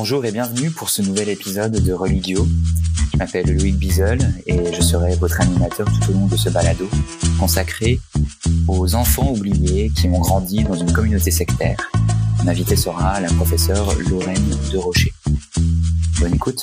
Bonjour et bienvenue pour ce nouvel épisode de Religio. Je m'appelle Loïc Bizel et je serai votre animateur tout au long de ce balado consacré aux enfants oubliés qui ont grandi dans une communauté sectaire. Mon invité sera la professeure Lorraine de Rocher. Bonne écoute.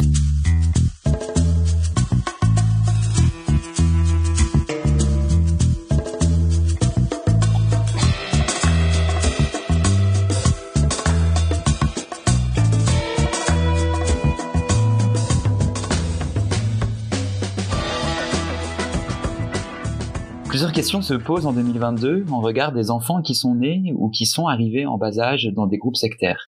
Plusieurs questions se posent en 2022 en regard des enfants qui sont nés ou qui sont arrivés en bas âge dans des groupes sectaires.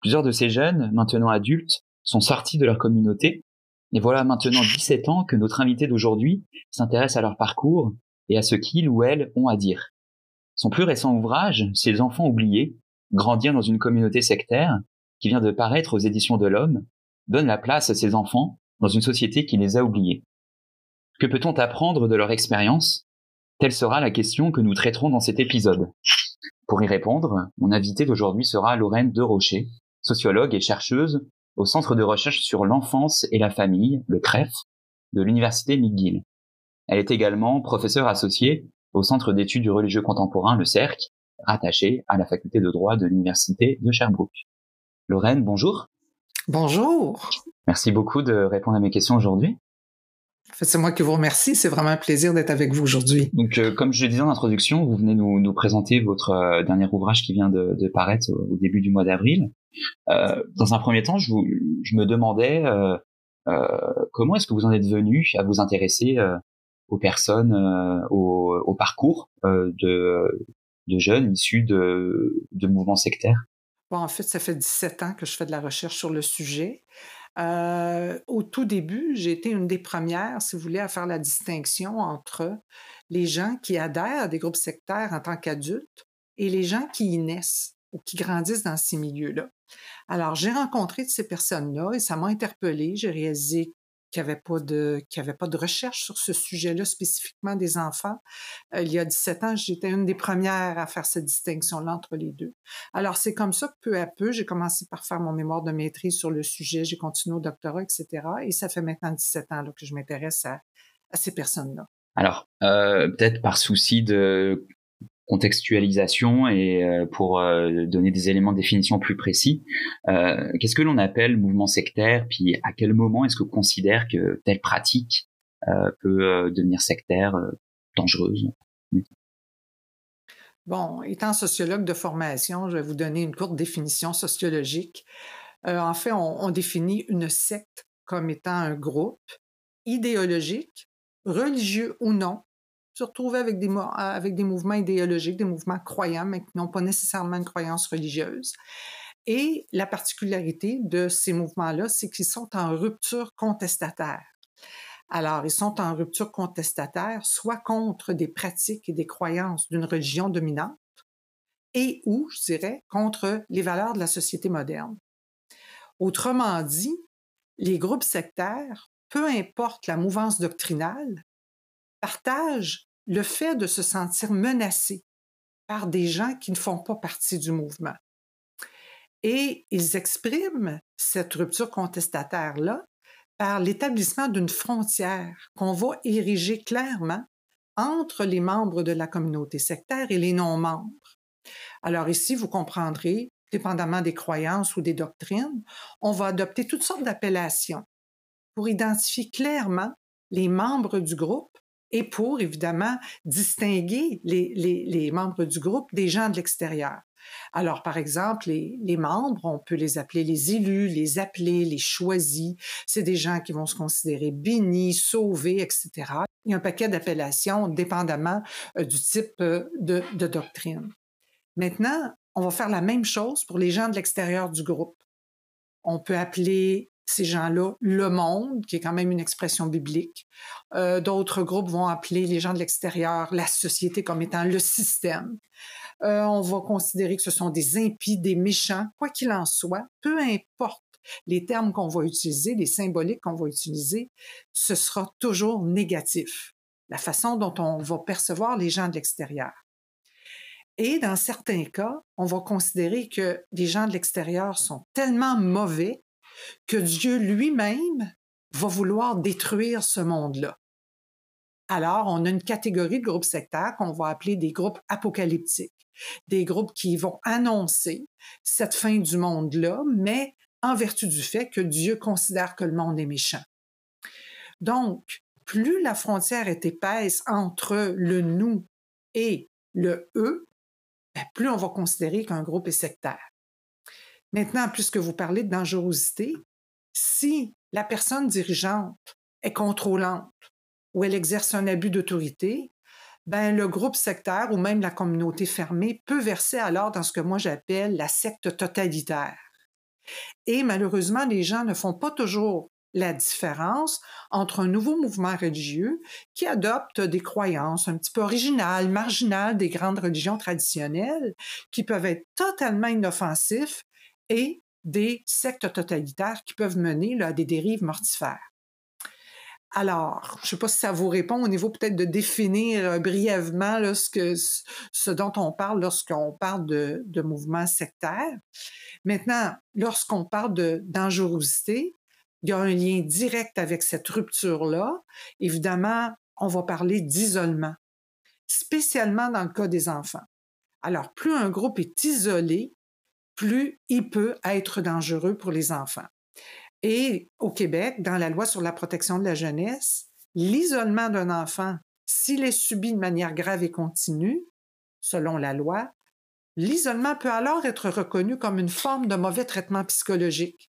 Plusieurs de ces jeunes, maintenant adultes, sont sortis de leur communauté, et voilà maintenant 17 ans que notre invité d'aujourd'hui s'intéresse à leur parcours et à ce qu'ils ou elles ont à dire. Son plus récent ouvrage, Ces enfants oubliés, Grandir dans une communauté sectaire, qui vient de paraître aux éditions de l'Homme, donne la place à ces enfants dans une société qui les a oubliés. Que peut-on apprendre de leur expérience Telle sera la question que nous traiterons dans cet épisode. Pour y répondre, mon invité d'aujourd'hui sera Lorraine De Rocher, sociologue et chercheuse au Centre de recherche sur l'enfance et la famille, le CREF, de l'Université McGill. Elle est également professeure associée au Centre d'études du religieux contemporain, le CERC, rattaché à la faculté de droit de l'Université de Sherbrooke. Lorraine, bonjour. Bonjour. Merci beaucoup de répondre à mes questions aujourd'hui. C'est moi qui vous remercie. C'est vraiment un plaisir d'être avec vous aujourd'hui. Donc, euh, comme je le disais en introduction, vous venez nous, nous présenter votre euh, dernier ouvrage qui vient de, de paraître au, début du mois d'avril. Euh, dans un premier temps, je, vous, je me demandais euh, comment est-ce que vous en êtes venu à vous intéresser aux personnes, au, au, parcours de, de jeunes issus de, de mouvements sectaires? Bon, en fait, ça fait 17 ans que je fais de la recherche sur le sujet. Euh, au tout début, j'ai été une des premières, si vous voulez, à faire la distinction entre les gens qui adhèrent à des groupes sectaires en tant qu'adultes et les gens qui y naissent ou qui grandissent dans ces milieux-là. Alors, j'ai rencontré ces personnes-là et ça m'a interpellée. J'ai réalisé qu'il n'y pas de pas de recherche sur ce sujet-là spécifiquement des enfants. Euh, il y a 17 ans, j'étais une des premières à faire cette distinction-là entre les deux. Alors c'est comme ça que peu à peu, j'ai commencé par faire mon mémoire de maîtrise sur le sujet, j'ai continué au doctorat, etc. Et ça fait maintenant 17 ans là, que je m'intéresse à, à ces personnes-là. Alors, euh, peut-être par souci de contextualisation et euh, pour euh, donner des éléments de définition plus précis. Euh, qu'est-ce que l'on appelle mouvement sectaire? Puis à quel moment est-ce qu'on considère que telle pratique peut devenir sectaire, dangereuse? Bon, étant sociologue de formation, je vais vous donner une courte définition sociologique. en fait, on, on définit une secte comme étant un groupe idéologique, religieux ou non, se retrouver avec des, avec des mouvements idéologiques, des mouvements croyants, mais qui n'ont pas nécessairement une croyance religieuse. Et la particularité de ces mouvements-là, c'est qu'ils sont en rupture contestataire. Alors, ils sont en rupture contestataire, soit contre des pratiques et des croyances d'une religion dominante, et ou, je dirais, contre les valeurs de la société moderne. Autrement dit, les groupes sectaires, peu importe la mouvance doctrinale, partagent le fait de se sentir menacé par des gens qui ne font pas partie du mouvement. Et ils expriment cette rupture contestataire-là par l'établissement d'une frontière qu'on va ériger clairement entre les membres de la communauté sectaire et les non-membres. Alors ici, vous comprendrez, dépendamment des croyances ou des doctrines, on va adopter toutes sortes d'appellations pour identifier clairement les membres du groupe et pour, évidemment, distinguer les, les, membres du groupe des gens de l'extérieur. Alors, par exemple, les, les, membres, on peut les appeler les élus, les appeler les choisis. C'est des gens qui vont se considérer bénis, sauvés, etc. Il y a un paquet d'appellations dépendamment euh, du type euh, de doctrine. Maintenant, on va faire la même chose pour les gens de l'extérieur du groupe. On peut appeler ces gens-là le monde, qui est quand même une expression biblique. Euh, D'autres groupes vont appeler les gens de l'extérieur la société comme étant le système. Euh, on va considérer que ce sont des impies, des méchants, quoi qu'il en soit, peu importe les termes qu'on va utiliser, les symboliques qu'on va utiliser, ce sera toujours négatif, la façon dont on va percevoir les gens de l'extérieur. Et dans certains cas, on va considérer que des gens de l'extérieur sont tellement mauvais que Dieu lui-même va vouloir détruire ce monde-là. Alors, on a une catégorie de groupes sectaires qu'on va appeler des groupes apocalyptiques, des groupes qui vont annoncer cette fin du monde-là, mais en vertu du fait que Dieu considère que le monde est méchant. Donc, plus la frontière est épaisse entre le nous et le eux, ben, plus on va considérer qu'un groupe est sectaire. Maintenant, puisque vous parlez de dangerosité, si la personne dirigeante est contrôlante ou elle exerce un abus d'autorité, ben, le groupe sectaire ou même la communauté fermée peut verser alors dans ce que moi j'appelle la secte totalitaire. Et malheureusement, les gens ne font pas toujours la différence entre un nouveau mouvement religieux qui adopte des croyances un petit peu originales, marginales des grandes religions traditionnelles, qui peuvent être totalement inoffensifs, et des sectes totalitaires qui peuvent mener à des dérives mortifères. Alors, je ne sais pas si ça vous répond au niveau peut-être de définir euh, brièvement ce, dont on parle lorsqu'on parle de, de mouvements sectaires. Maintenant, lorsqu'on parle de dangerosité, il y a un lien direct avec cette rupture-là. Évidemment, on va parler d'isolement, spécialement dans le cas des enfants. Alors, plus un groupe est isolé, plus il peut être dangereux pour les enfants. Et au Québec, dans la loi sur la protection de la jeunesse, l'isolement d'un enfant, s'il est subi de manière grave et continue, selon la loi, l'isolement peut alors être reconnu comme une forme de mauvais traitement psychologique.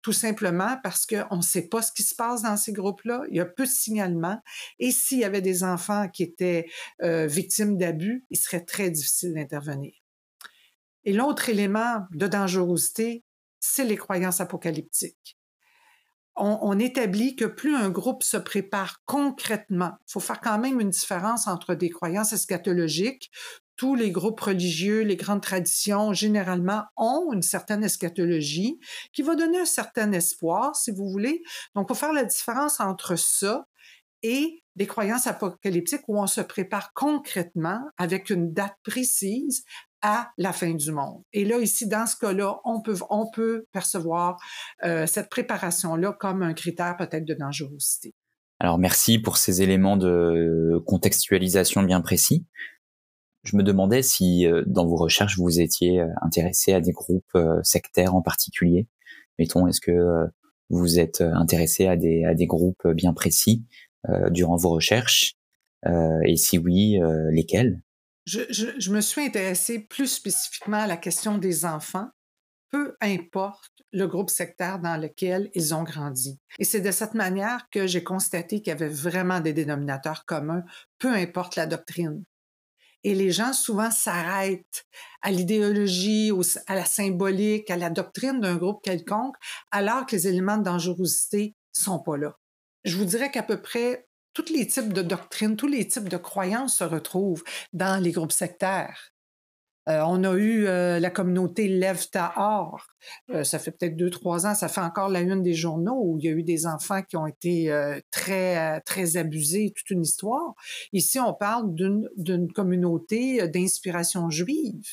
Tout simplement parce qu'on ne sait pas ce qui se passe dans ces groupes-là, il y a peu de signalements, et s'il y avait des enfants qui étaient euh, victimes d'abus, il serait très difficile d'intervenir. Et l'autre élément de dangerosité, c'est les croyances apocalyptiques. On, établit que plus un groupe se prépare concrètement, il faut faire quand même une différence entre des croyances eschatologiques. Tous les groupes religieux, les grandes traditions, généralement, ont une certaine eschatologie qui va donner un certain espoir, si vous voulez. Donc, il faut faire la différence entre ça et des croyances apocalyptiques où on se prépare concrètement avec une date précise, à la fin du monde. Et là, ici, dans ce cas-là, on peut, on peut percevoir euh, cette préparation-là comme un critère peut-être de dangerosité. Alors, merci pour ces éléments de contextualisation bien précis. Je me demandais si, euh, dans vos recherches, vous étiez euh, intéressé à des groupes sectaires en particulier. Mettons, est-ce que vous êtes intéressé à des, à des groupes bien précis durant vos recherches? Et si oui, lesquels? Je, me suis intéressée plus spécifiquement à la question des enfants, peu importe le groupe sectaire dans lequel ils ont grandi. Et c'est de cette manière que j'ai constaté qu'il y avait vraiment des dénominateurs communs, peu importe la doctrine. Et les gens souvent s'arrêtent à l'idéologie, à la symbolique, à la doctrine d'un groupe quelconque, alors que les éléments de dangerosité sont pas là. Je vous dirais qu'à peu près tous les types de doctrines, tous les types de croyances se retrouvent dans les groupes sectaires. Euh, on a eu euh, la communauté Lève Tahor. Euh, ça fait peut-être deux, trois ans, ça fait encore la une des journaux où il y a eu des enfants qui ont été très, très abusés, toute une histoire. Ici, on parle d'une communauté d'inspiration juive.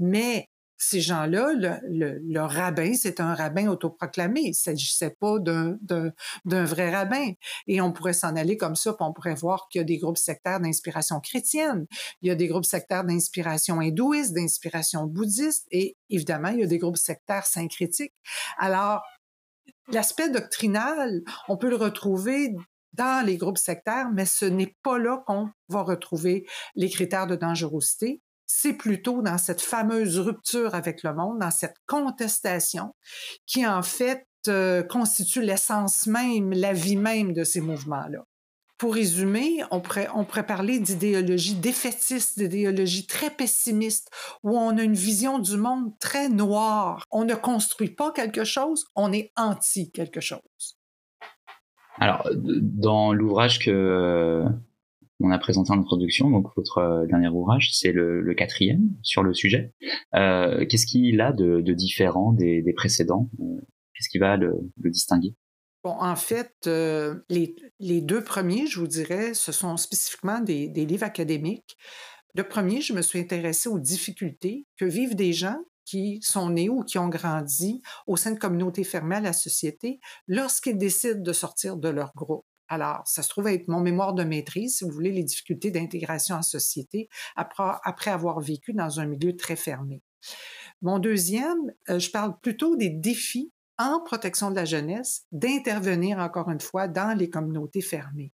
Mais ces gens-là, le, rabbin, c'est un rabbin autoproclamé. Il ne s'agissait pas d'un vrai rabbin. Et on pourrait s'en aller comme ça, puis on pourrait voir qu'il y a des groupes sectaires d'inspiration chrétienne, il y a des groupes sectaires d'inspiration hindouiste, d'inspiration bouddhiste, et évidemment, il y a des groupes sectaires syncrétiques. Alors, l'aspect doctrinal, on peut le retrouver dans les groupes sectaires, mais ce n'est pas là qu'on va retrouver les critères de dangerosité c'est plutôt dans cette fameuse rupture avec le monde, dans cette contestation, qui en fait euh, constitue l'essence même, la vie même de ces mouvements-là. Pour résumer, on on pourrait parler d'idéologie défaitiste, d'idéologie très pessimiste, où on a une vision du monde très noire. On ne construit pas quelque chose, on est anti quelque chose. Alors, dans l'ouvrage que on a présenté en introduction, donc votre euh, dernier ouvrage, c'est le, quatrième sur le sujet. Euh, qu'est-ce qu'il a de, différent des, précédents? Euh, Qu'est-ce qui va le, distinguer? Bon, en fait, les, deux premiers, je vous dirais, ce sont spécifiquement des, livres académiques. Le premier, je me suis intéressée aux difficultés que vivent des gens qui sont nés ou qui ont grandi au sein de communautés fermées à la société lorsqu'ils décident de sortir de leur groupe. Alors, ça se trouve être mon mémoire de maîtrise, si vous voulez, les difficultés d'intégration en société après, après, avoir vécu dans un milieu très fermé. Mon deuxième, euh, je parle plutôt des défis en protection de la jeunesse d'intervenir encore une fois dans les communautés fermées.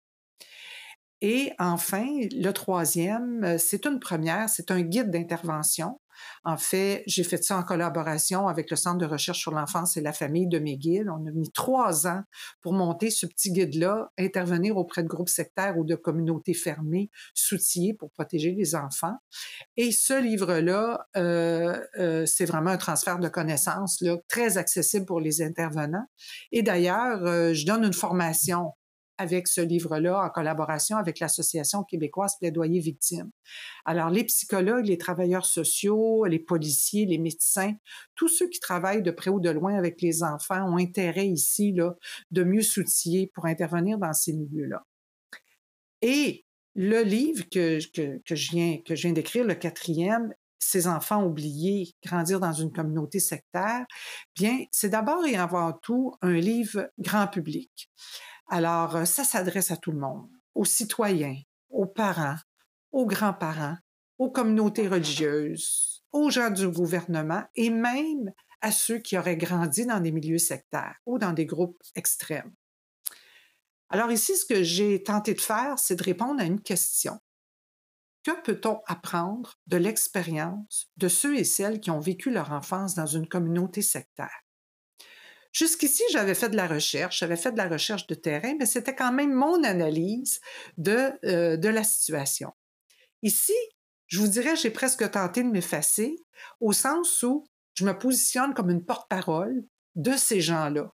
Et enfin, le troisième, euh, c'est une première, c'est un guide d'intervention en fait, j'ai fait ça en collaboration avec le Centre de recherche sur l'enfance et la famille de McGill. On a mis trois ans pour monter ce petit guide-là, intervenir auprès de groupes sectaires ou de communautés fermées, s'outiller pour protéger les enfants. Et ce livre-là, euh, euh, c'est vraiment un transfert de connaissances très accessible pour les intervenants. Et d'ailleurs, euh, je donne une formation avec ce livre-là en collaboration avec l'Association québécoise Plaidoyer Victimes. Alors, les psychologues, les travailleurs sociaux, les policiers, les médecins, tous ceux qui travaillent de près ou de loin avec les enfants ont intérêt ici là, de mieux s'outiller pour intervenir dans ces milieux-là. Et le livre que, que, que je viens, que je viens d'écrire, le quatrième, ces enfants oubliés, grandir dans une communauté sectaire, bien, c'est d'abord et avant tout un livre grand public. Alors, euh, ça s'adresse à tout le monde, aux citoyens, aux parents, aux grands-parents, aux communautés religieuses, aux gens du gouvernement et même à ceux qui auraient grandi dans des milieux sectaires ou dans des groupes extrêmes. Alors ici, ce que j'ai tenté de faire, c'est de répondre à une question. Que peut-on apprendre de l'expérience de ceux et celles qui ont vécu leur enfance dans une communauté sectaire? Jusqu'ici, j'avais fait de la recherche, j'avais fait de la recherche de terrain, mais c'était quand même mon analyse de, euh, de la situation. Ici, je vous dirais, j'ai presque tenté de m'effacer au sens où je me positionne comme une porte-parole de ces gens-là.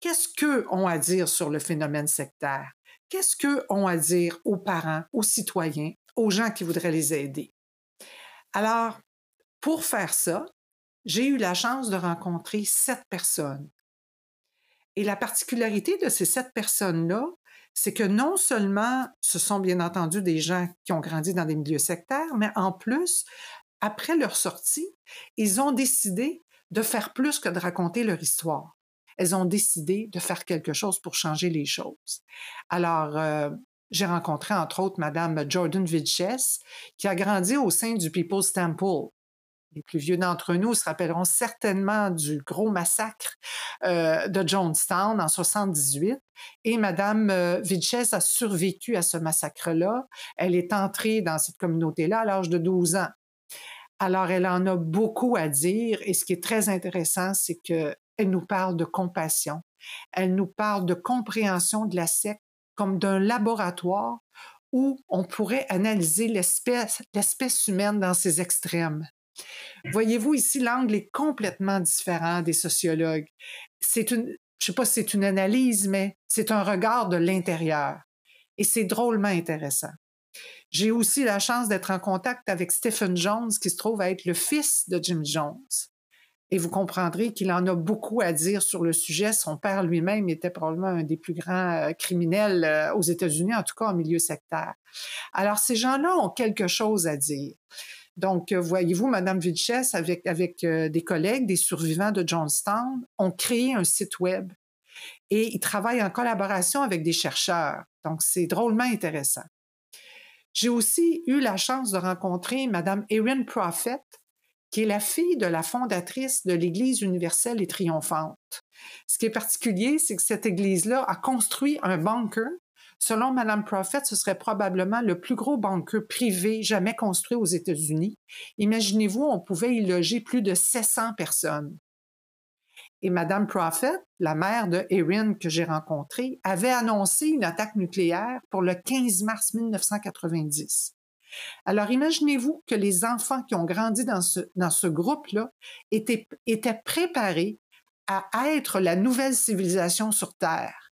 Qu'est-ce qu'eux ont à dire sur le phénomène sectaire? Qu'est-ce qu'eux ont à dire aux parents, aux citoyens, aux gens qui voudraient les aider? Alors, pour faire ça, j'ai eu la chance de rencontrer sept personnes et la particularité de ces sept personnes-là, c'est que non seulement ce sont bien entendu des gens qui ont grandi dans des milieux sectaires, mais en plus, après leur sortie, ils ont décidé de faire plus que de raconter leur histoire. Elles ont décidé de faire quelque chose pour changer les choses. Alors, euh, j'ai rencontré entre autres Madame Jordan Vidches, qui a grandi au sein du People's Temple, les plus vieux d'entre nous se rappelleront certainement du gros massacre euh, de Jonestown en 78. Et Madame euh, a survécu à ce massacre-là. Elle est entrée dans cette communauté-là à l'âge de 12 ans. Alors, elle en a beaucoup à dire. Et ce qui est très intéressant, c'est qu'elle nous parle de compassion. Elle nous parle de compréhension de la secte comme d'un laboratoire où on pourrait analyser l'espèce, l'espèce humaine dans ses extrêmes. Voyez-vous, ici, l'angle est complètement différent des sociologues. C'est une, je sais pas si c'est une analyse, mais c'est un regard de l'intérieur. Et c'est drôlement intéressant. J'ai aussi la chance d'être en contact avec Stephen Jones, qui se trouve à être le fils de Jim Jones. Et vous comprendrez qu'il en a beaucoup à dire sur le sujet. Son père lui-même était probablement un des plus grands euh, criminels euh, aux États-Unis, en tout cas en milieu sectaire. Alors, ces gens-là ont quelque chose à dire. Donc, euh, voyez-vous, Madame Vilches, avec, avec euh, des collègues, des survivants de Johnstown, ont créé un site web et ils travaillent en collaboration avec des chercheurs. Donc, c'est drôlement intéressant. J'ai aussi eu la chance de rencontrer Madame Erin Prophet, qui est la fille de la fondatrice de l'Église universelle et triomphante. Ce qui est particulier, c'est que cette Église-là a construit un bunker Selon Mme Prophet, ce serait probablement le plus gros bunker privé jamais construit aux États-Unis. Imaginez-vous, on pouvait y loger plus de 700 personnes. Et Mme Prophet, la mère de Erin que j'ai rencontrée, avait annoncé une attaque nucléaire pour le 15 mars 1990. Alors imaginez-vous que les enfants qui ont grandi dans ce, groupe-là étaient préparés à être la nouvelle civilisation sur Terre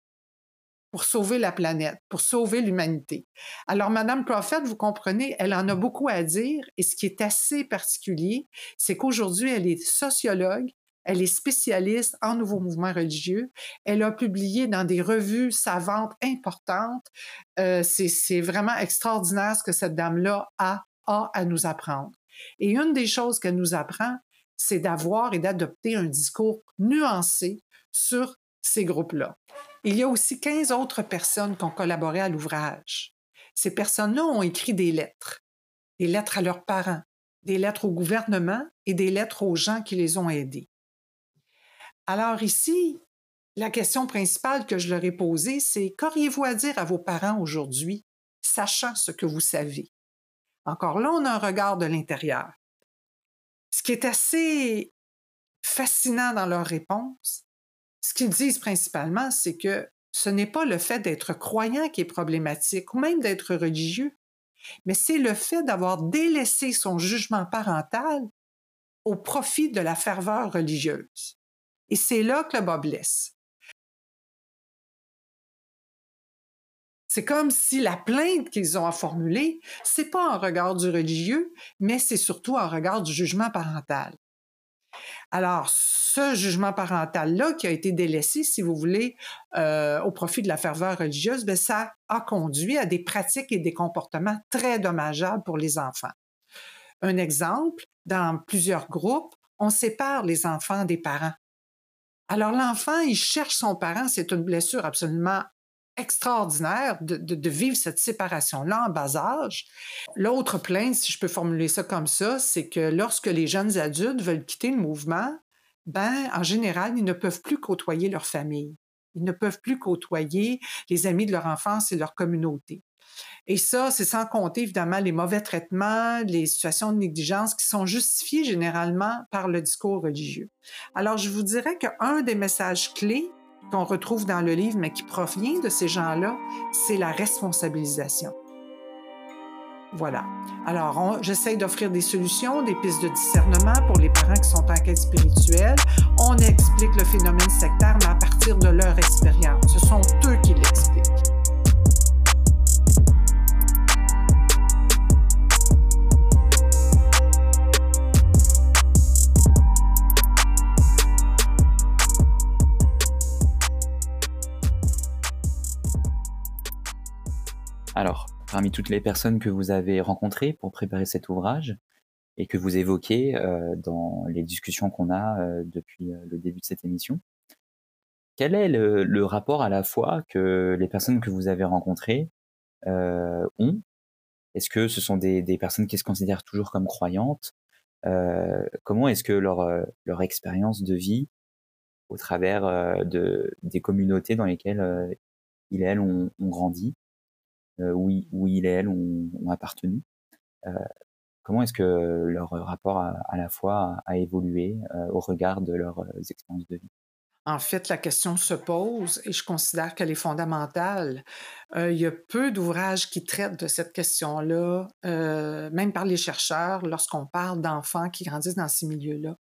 pour sauver la planète, pour sauver l'humanité. Alors, Madame Prophet, vous comprenez, elle en a beaucoup à dire et ce qui est assez particulier, c'est qu'aujourd'hui, elle est sociologue, elle est spécialiste en nouveaux mouvements religieux. Elle a publié dans des revues savantes importantes. Euh, c'est vraiment extraordinaire ce que cette dame-là a a à nous apprendre. Et une des choses qu'elle nous apprend, c'est d'avoir et d'adopter un discours nuancé sur ces groupes-là. Il y a aussi 15 autres personnes qui ont collaboré à l'ouvrage. Ces personnes-là ont écrit des lettres, des lettres à leurs parents, des lettres au gouvernement et des lettres aux gens qui les ont aidés. Alors ici, la question principale que je leur ai posée, c'est qu'auriez-vous à dire à vos parents aujourd'hui, sachant ce que vous savez? Encore là, on a un regard de l'intérieur. Ce qui est assez fascinant dans leurs réponses, ce qu'ils disent principalement, c'est que ce n'est pas le fait d'être croyant qui est problématique ou même d'être religieux, mais c'est le fait d'avoir délaissé son jugement parental au profit de la ferveur religieuse. Et c'est là que le bas. C'est comme si la plainte qu'ils ont à formuler, c'est pas en regard du religieux, mais c'est surtout en regard du jugement parental. Alors, ce jugement parental-là qui a été délaissé, si vous voulez, euh, au profit de la ferveur religieuse, bien, ça a conduit à des pratiques et des comportements très dommageables pour les enfants. Un exemple, dans plusieurs groupes, on sépare les enfants des parents. Alors l'enfant, il cherche son parent, c'est une blessure absolument extraordinaire de, vivre cette séparation-là en bas âge. L'autre plainte, si je peux formuler ça comme ça, c'est que lorsque les jeunes adultes veulent quitter le mouvement, ben, en général, ils ne peuvent plus côtoyer leur famille. Ils ne peuvent plus côtoyer les amis de leur enfance et leur communauté. Et ça, c'est sans compter évidemment les mauvais traitements, les situations de négligence qui sont justifiées généralement par le discours religieux. Alors, je vous dirais qu'un des messages clés qu'on retrouve dans le livre, mais qui provient de ces gens-là, c'est la responsabilisation. Voilà. Alors, j'essaye d'offrir des solutions, des pistes de discernement pour les parents qui sont en quête spirituelle. On explique le phénomène sectaire, mais à partir de leur expérience. Ce sont eux qui l'expliquent. Parmi toutes les personnes que vous avez rencontrées pour préparer cet ouvrage et que vous évoquez euh, dans les discussions qu'on a euh, depuis euh, le début de cette émission, quel est le, rapport à la fois que les personnes que vous avez rencontrées ont? Est-ce que ce sont des, personnes qui se considèrent toujours comme croyantes? Comment est-ce que leur, expérience de vie au travers de, des communautés dans lesquelles ils et elles ont grandi? Où, où il et elle ont, appartenu. Euh, comment est-ce que leur rapport à, la fois a, évolué euh, au regard de leurs expériences de vie? En fait, la question se pose et je considère qu'elle est fondamentale. il y a peu d'ouvrages qui traitent de cette question-là, même par les chercheurs, lorsqu'on parle d'enfants qui grandissent dans ces milieux-là.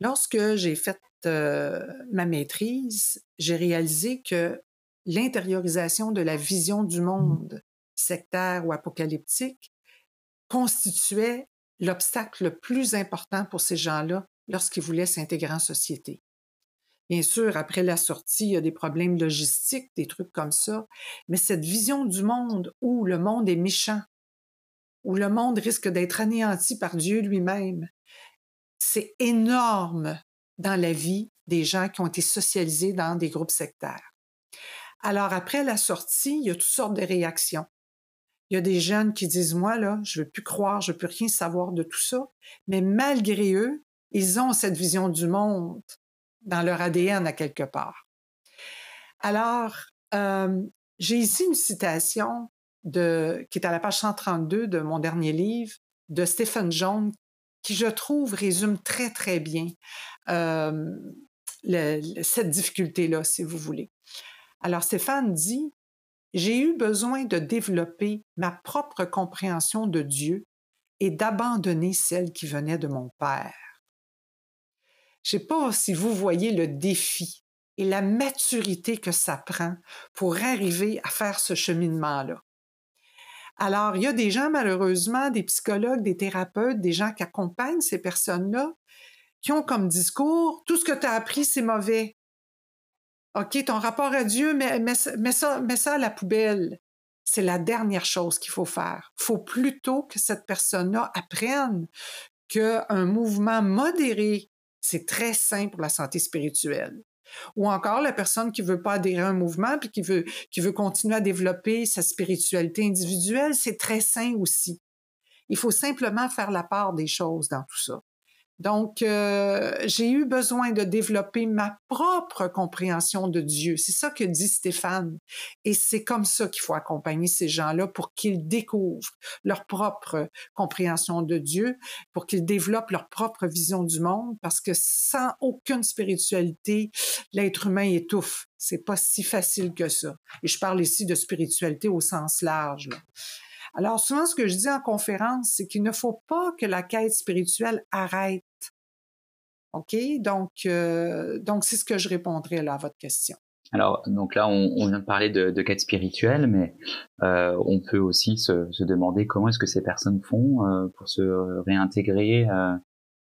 Lorsque j'ai fait ma maîtrise, j'ai réalisé que l'intériorisation de la vision du monde sectaire ou apocalyptique constituait l'obstacle le plus important pour ces gens-là lorsqu'ils voulaient s'intégrer en société. Bien sûr, après la sortie, il y a des problèmes logistiques, des trucs comme ça, mais cette vision du monde où le monde est méchant, où le monde risque d'être anéanti par Dieu lui-même, c'est énorme dans la vie des gens qui ont été socialisés dans des groupes sectaires. Alors, après la sortie, il y a toutes sortes de réactions. Il y a des jeunes qui disent, moi, là, je veux plus croire, je veux plus rien savoir de tout ça. Mais malgré eux, ils ont cette vision du monde dans leur ADN à quelque part. Alors, euh, j'ai ici une citation qui est à la page 132 de mon dernier livre, de Stephen Jones, qui, je trouve, résume très, très bien euh, cette difficulté-là, si vous voulez. Alors Stéphane dit, j'ai eu besoin de développer ma propre compréhension de Dieu et d'abandonner celle qui venait de mon Père. Je ne sais pas si vous voyez le défi et la maturité que ça prend pour arriver à faire ce cheminement-là. Alors, il y a des gens, malheureusement, des psychologues, des thérapeutes, des gens qui accompagnent ces personnes-là, qui ont comme discours, tout ce que tu as appris, c'est mauvais. OK, ton rapport à Dieu, mets, ça, ça à la poubelle. c'est la dernière chose qu'il faut faire. Il faut plutôt que cette personne-là apprenne qu'un mouvement modéré, c'est très sain pour la santé spirituelle. Ou encore la personne qui veut pas adhérer à un mouvement puis qui veut, qui veut continuer à développer sa spiritualité individuelle, c'est très sain aussi. Il faut simplement faire la part des choses dans tout ça. Donc, euh, j'ai eu besoin de développer ma propre compréhension de Dieu. C'est ça que dit Stéphane. Et c'est comme ça qu'il faut accompagner ces gens-là pour qu'ils découvrent leur propre compréhension de Dieu, pour qu'ils développent leur propre vision du monde, parce que sans aucune spiritualité, l'être humain étouffe. C'est pas si facile que ça. Et je parle ici de spiritualité au sens large. Alors souvent, ce que je dis en conférence, c'est qu'il ne faut pas que la quête spirituelle arrête. OK? Donc, euh, donc c'est ce que je répondrai là à votre question. Alors, donc là, on, on vient de parler de, de quête spirituelle, mais euh, on peut aussi se, se demander comment est-ce que ces personnes font euh, pour se réintégrer euh,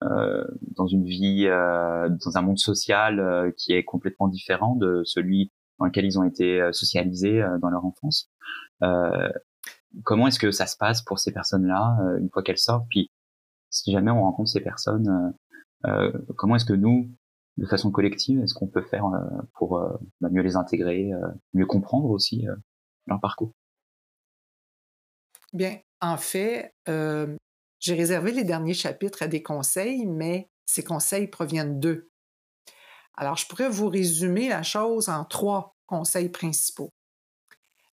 euh, dans une vie, euh, dans un monde social qui est complètement différent de celui dans lequel ils ont été socialisés dans leur enfance. comment est-ce que ça se passe pour ces personnes-là une fois qu'elles sortent? Puis, si jamais on rencontre ces personnes comment est-ce que nous, de façon collective, est-ce qu'on peut faire euh, pour euh, bah, mieux les intégrer, mieux comprendre aussi leur parcours? Bien, en fait, j'ai réservé les derniers chapitres à des conseils, mais ces conseils proviennent d'eux. Alors, je pourrais vous résumer la chose en trois conseils principaux.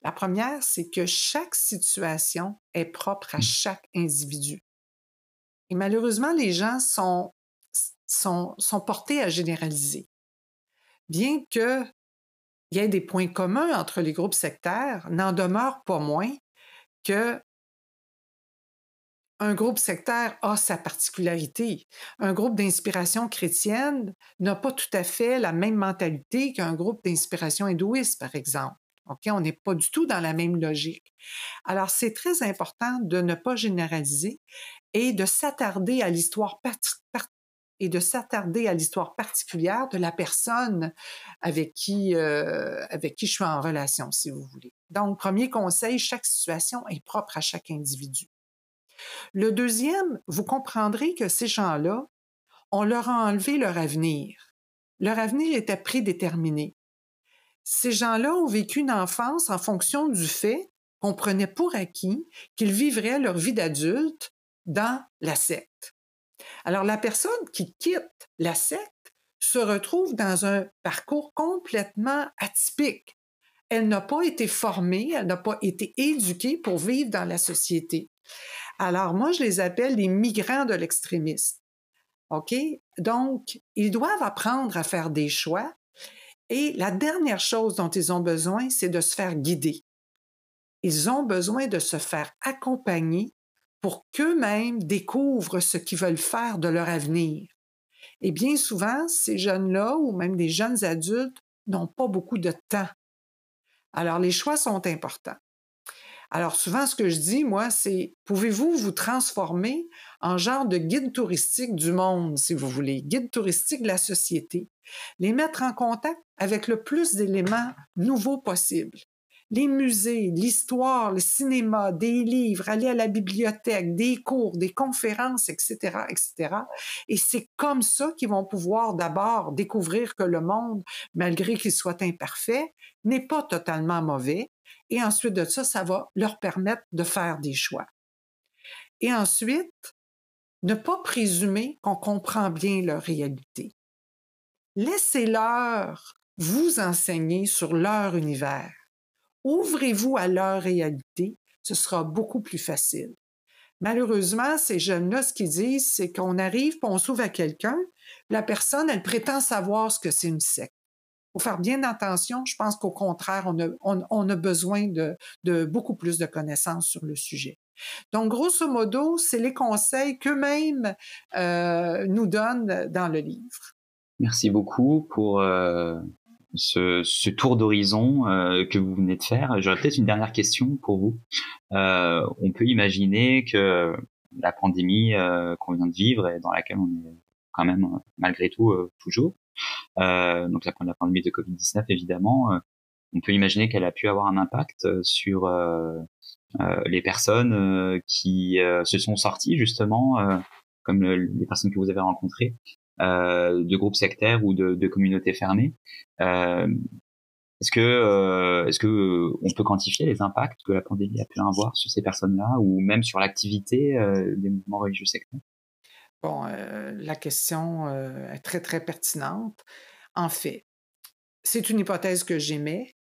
La première, c'est que chaque situation est propre à mmh. chaque individu. Et malheureusement, les gens sont sont, portés à généraliser. Bien qu'il y ait des points communs entre les groupes sectaires, n'en demeure pas moins que un groupe sectaire a sa particularité. Un groupe d'inspiration chrétienne n'a pas tout à fait la même mentalité qu'un groupe d'inspiration hindouiste, par exemple. OK? On n'est pas du tout dans la même logique. Alors, c'est très important de ne pas généraliser et de s'attarder à l'histoire et de s'attarder à l'histoire particulière de la personne avec qui, euh, avec qui je suis en relation, si vous voulez. Donc, premier conseil, chaque situation est propre à chaque individu. Le deuxième, vous comprendrez que ces gens-là, on leur a enlevé leur avenir. Leur avenir était prédéterminé. Ces gens-là ont vécu une enfance en fonction du fait qu'on prenait pour acquis qu'ils vivraient leur vie d'adulte dans la secte. Alors, la personne qui quitte la secte se retrouve dans un parcours complètement atypique. Elle n'a pas été formée, elle n'a pas été éduquée pour vivre dans la société. Alors, moi, je les appelle les migrants de l'extrémisme. OK? Donc, ils doivent apprendre à faire des choix. Et la dernière chose dont ils ont besoin, c'est de se faire guider. Ils ont besoin de se faire accompagner pour qu'eux-mêmes découvrent ce qu'ils veulent faire de leur avenir. Et bien souvent, ces jeunes-là, ou même des jeunes adultes, n'ont pas beaucoup de temps. Alors, les choix sont importants. Alors, souvent, ce que je dis, moi, c'est pouvez-vous vous transformer en genre de guide touristique du monde, si vous voulez, guide touristique de la société, les mettre en contact avec le plus d'éléments nouveaux possibles les musées, l'histoire, le cinéma, des livres, aller à la bibliothèque, des cours, des conférences, etc., etc. Et c'est comme ça qu'ils vont pouvoir d'abord découvrir que le monde, malgré qu'il soit imparfait, n'est pas totalement mauvais. Et ensuite de ça, ça va leur permettre de faire des choix. Et ensuite, ne pas présumer qu'on comprend bien leur réalité. Laissez-leur vous enseigner sur leur univers ouvrez-vous à leur réalité, ce sera beaucoup plus facile. Malheureusement, ces jeunes-là, ce qu'ils disent, c'est qu'on arrive, on s'ouvre à quelqu'un, la personne, elle prétend savoir ce que c'est une secte. Il faut faire bien attention. Je pense qu'au contraire, on a, besoin de, beaucoup plus de connaissances sur le sujet. Donc, grosso modo, c'est les conseils qu'eux-mêmes euh, nous donnent dans le livre. Merci beaucoup pour euh, ce, ce tour d'horizon euh, que vous venez de faire. J'aurais peut-être une dernière question pour vous. Euh, on peut imaginer que la pandémie euh, qu'on vient de vivre et dans laquelle on est quand même malgré tout toujours, donc la, la pandémie de Covid-19 évidemment, on peut imaginer qu'elle a pu avoir un impact sur les personnes qui se sont sorties justement, comme les personnes que vous avez rencontrées, de groupes sectaires ou de, communautés fermées. Est-ce que, euh, est-ce que euh, on peut quantifier les impacts que la pandémie a pu avoir sur ces personnes-là, ou même sur l'activité euh, des mouvements religieux sectaires? Bon, la question est très très pertinente. En fait, c'est une hypothèse que j'émets.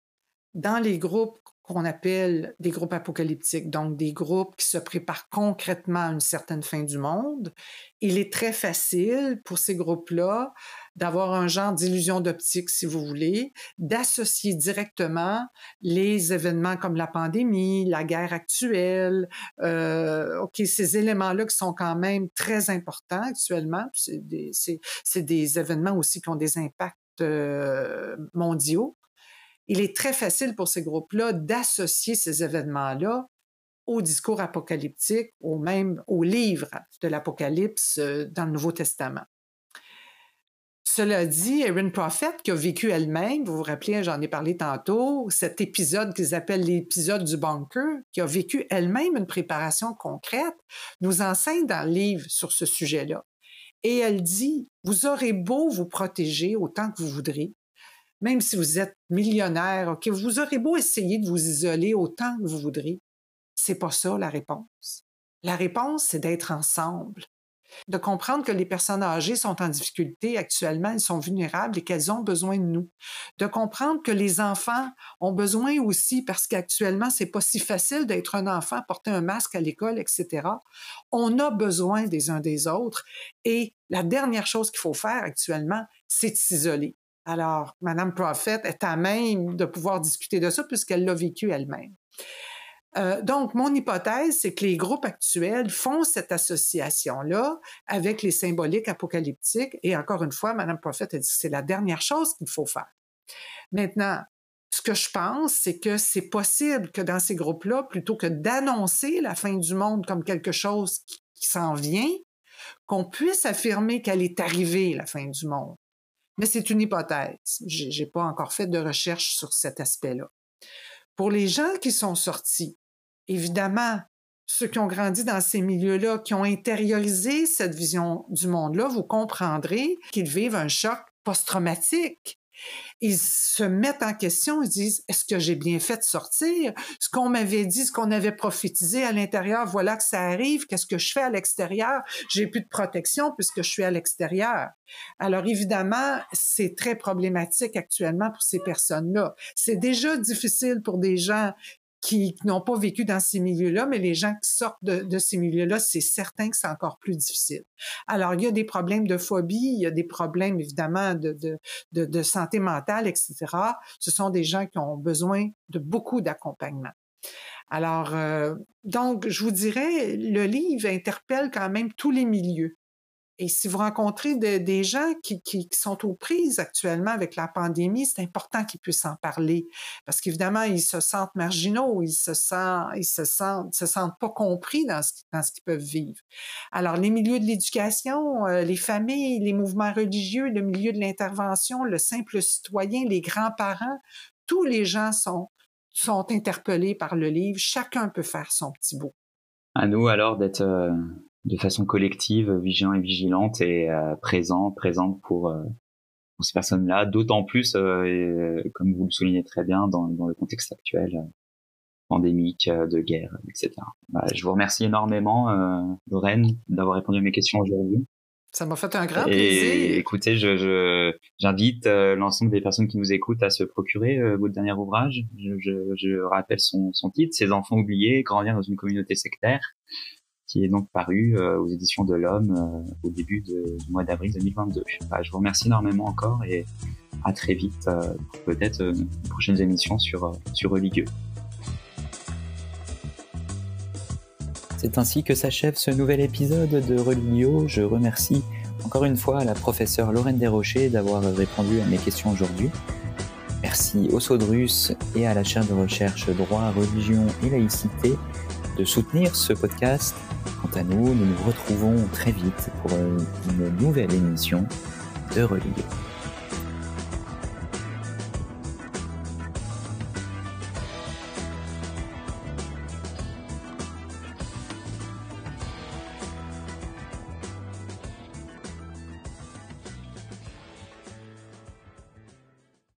Dans les groupes qu'on appelle des groupes apocalyptiques, donc des groupes qui se préparent concrètement à une certaine fin du monde, il est très facile pour ces groupes-là d'avoir un genre d'illusion d'optique, si vous voulez, d'associer directement les événements comme la pandémie, la guerre actuelle, euh, OK, ces éléments-là qui sont quand même très importants actuellement, c'est des, événements aussi qui ont des impacts euh, mondiaux il est très facile pour ces groupes-là d'associer ces événements-là au discours apocalyptique, ou même au livre de l'Apocalypse euh, dans le Nouveau Testament. Cela dit, Erin Prophet, qui a vécu elle-même, vous vous rappelez, j'en ai parlé tantôt, cet épisode qu'ils appellent l'épisode du bunker, qui a vécu elle-même une préparation concrète, nous enseigne dans le livre sur ce sujet-là. Et elle dit, vous aurez beau vous protéger autant que vous voudrez, même si vous êtes millionnaire, OK, vous aurez beau essayer de vous isoler autant que vous voudrez. C'est pas ça la réponse. La réponse, c'est d'être ensemble, de comprendre que les personnes âgées sont en difficulté actuellement, elles sont vulnérables et qu'elles ont besoin de nous. De comprendre que les enfants ont besoin aussi, parce qu'actuellement, c'est pas si facile d'être un enfant, porter un masque à l'école, etc. On a besoin des uns des autres et la dernière chose qu'il faut faire actuellement, c'est s'isoler. Alors, Madame Prophet est à même de pouvoir discuter de ça puisqu'elle l'a vécu elle-même. Euh, donc, mon hypothèse, c'est que les groupes actuels font cette association-là avec les symboliques apocalyptiques. Et encore une fois, Madame Prophet a dit que c'est la dernière chose qu'il faut faire. Maintenant, ce que je pense, c'est que c'est possible que dans ces groupes-là, plutôt que d'annoncer la fin du monde comme quelque chose qui s'en vient, qu'on puisse affirmer qu'elle est arrivée, la fin du monde. Mais c'est une hypothèse. J'ai pas encore fait de recherche sur cet aspect-là. Pour les gens qui sont sortis, évidemment, ceux qui ont grandi dans ces milieux-là, qui ont intériorisé cette vision du monde-là, vous comprendrez qu'ils vivent un choc post-traumatique ils se mettent en question, ils disent, est-ce que j'ai bien fait de sortir? Ce qu'on m'avait dit, ce qu'on avait prophétisé à l'intérieur, voilà que ça arrive, qu'est-ce que je fais à l'extérieur? J'ai plus de protection puisque je suis à l'extérieur. Alors évidemment, c'est très problématique actuellement pour ces personnes-là. C'est déjà difficile pour des gens qui, n'ont pas vécu dans ces milieux-là, mais les gens qui sortent de, ces milieux-là, c'est certain que c'est encore plus difficile. Alors, il y a des problèmes de phobie, il y a des problèmes évidemment de, santé mentale, etc. Ce sont des gens qui ont besoin de beaucoup d'accompagnement. Alors, euh, donc, je vous dirais, le livre interpelle quand même tous les milieux. Et si vous rencontrez des gens qui, sont aux prises actuellement avec la pandémie, c'est important qu'ils puissent en parler parce qu'évidemment, ils se sentent marginaux, ils se sentent, ils se sentent, se sentent pas compris dans ce, dans ce qu'ils peuvent vivre. Alors, les milieux de l'éducation, euh, les familles, les mouvements religieux, le milieu de l'intervention, le simple citoyen, les grands-parents, tous les gens sont, sont interpellés par le livre. Chacun peut faire son petit bout. À nous alors d'être euh, de façon collective, vigilant et vigilante et euh, présent, présente pour, euh, pour ces personnes-là, d'autant plus, euh, comme vous le soulignez très bien, dans, dans le contexte actuel pandémique, de guerre, etc. je vous remercie énormément, Lorraine, d'avoir répondu à mes questions aujourd'hui. Ça m'a fait un grand plaisir. Et écoutez, je, j'invite l'ensemble des personnes qui nous écoutent à se procurer votre dernier ouvrage. Je, je, je rappelle son, son titre, Ces enfants oubliés, grandir dans une communauté sectaire qui est donc paru euh, aux éditions de l'Homme euh, au début du mois d'avril 2022. Bah, je vous remercie énormément encore et à très vite euh, pour peut-être une prochaine émission sur, sur Religieux. C'est ainsi que s'achève ce nouvel épisode de Religio. Je remercie encore une fois la professeure Lorraine Desrochers d'avoir répondu à mes questions aujourd'hui. Merci au Sodrus et à la chaire de recherche Droit, Religion et Laïcité de soutenir ce podcast Quant à nous, nous nous retrouvons très vite pour une nouvelle émission de Religion.